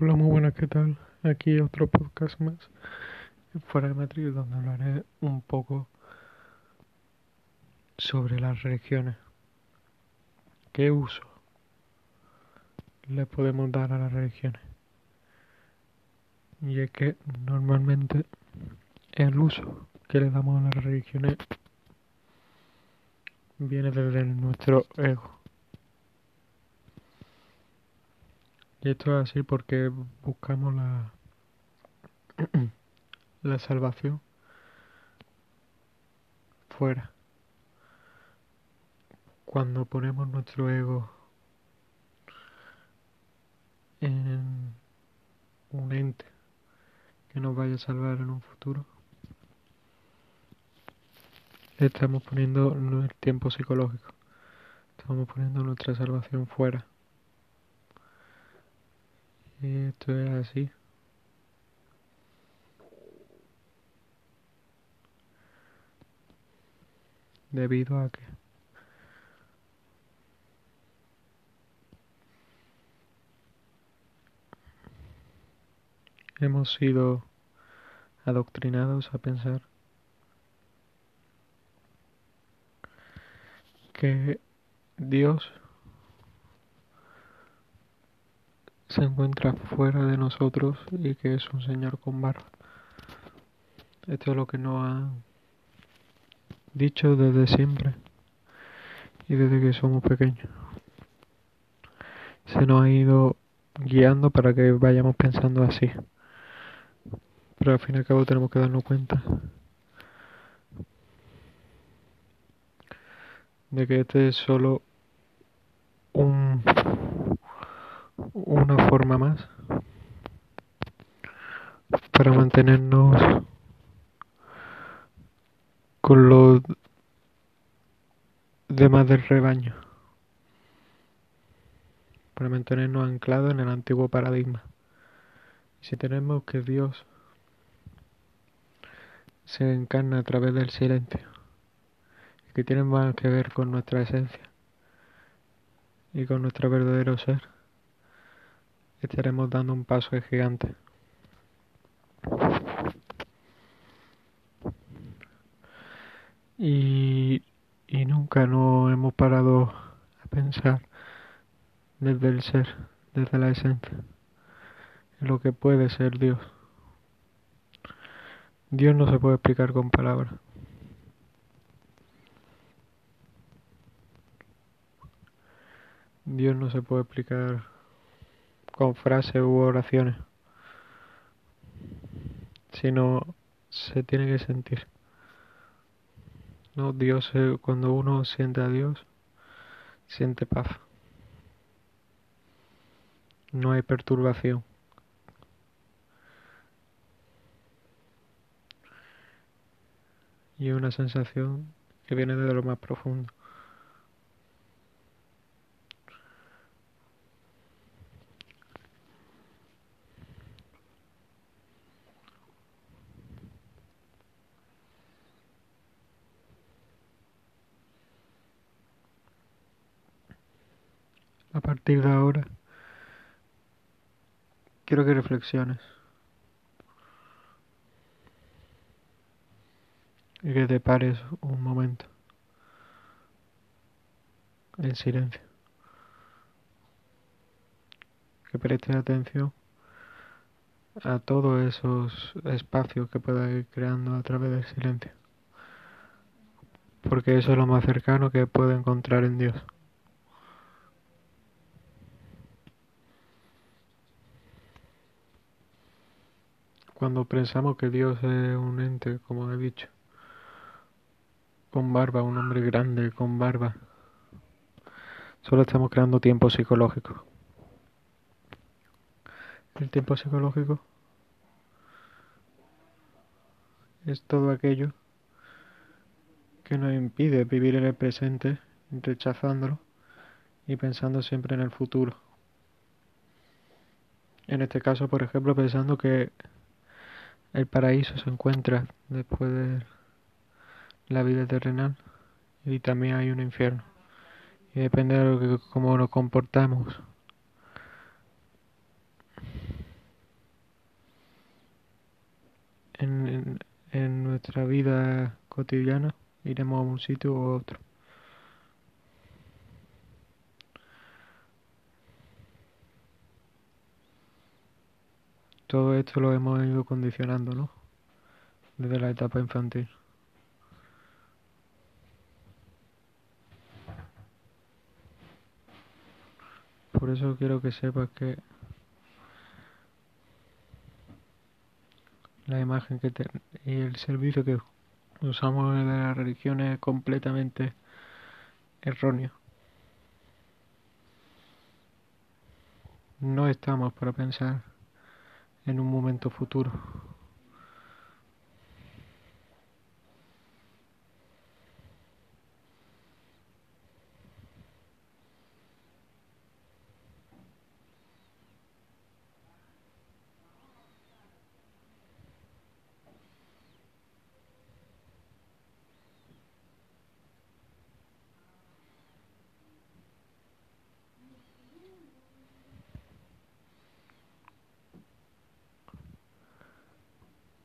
Hola, muy buenas, ¿qué tal? Aquí otro podcast más, fuera de Matrix, donde hablaré un poco sobre las religiones. ¿Qué uso le podemos dar a las religiones? Y es que normalmente el uso que le damos a las religiones viene desde nuestro ego. Y esto es así porque buscamos la, la salvación fuera. Cuando ponemos nuestro ego en un ente que nos vaya a salvar en un futuro, estamos poniendo el tiempo psicológico, estamos poniendo nuestra salvación fuera. Esto es así. Debido a que hemos sido adoctrinados a pensar que Dios se encuentra fuera de nosotros y que es un señor con barba. Esto es lo que nos han dicho desde siempre y desde que somos pequeños. Se nos ha ido guiando para que vayamos pensando así. Pero al fin y al cabo tenemos que darnos cuenta de que este es solo un una forma más para mantenernos con los demás del rebaño, para mantenernos anclados en el antiguo paradigma. Si tenemos que Dios se encarna a través del silencio, que tiene más que ver con nuestra esencia y con nuestro verdadero ser, estaremos dando un paso gigante. Y, y nunca nos hemos parado a pensar desde el ser, desde la esencia, en lo que puede ser Dios. Dios no se puede explicar con palabras. Dios no se puede explicar con frases u oraciones, sino se tiene que sentir. No, Dios, eh, cuando uno siente a Dios, siente paz. No hay perturbación. Y una sensación que viene de lo más profundo. A partir de ahora, quiero que reflexiones. Y que te pares un momento en silencio. Que prestes atención a todos esos espacios que puedas ir creando a través del silencio. Porque eso es lo más cercano que puedo encontrar en Dios. Cuando pensamos que Dios es un ente, como he dicho, con barba, un hombre grande con barba, solo estamos creando tiempo psicológico. El tiempo psicológico es todo aquello que nos impide vivir en el presente, rechazándolo y pensando siempre en el futuro. En este caso, por ejemplo, pensando que el paraíso se encuentra después de la vida terrenal y también hay un infierno. Y depende de lo que, cómo nos comportamos. En, en, en nuestra vida cotidiana iremos a un sitio u otro. Todo esto lo hemos ido condicionando, ¿no? Desde la etapa infantil. Por eso quiero que sepas que la imagen que te, y el servicio que usamos de la religión es completamente erróneo. No estamos para pensar en un momento futuro.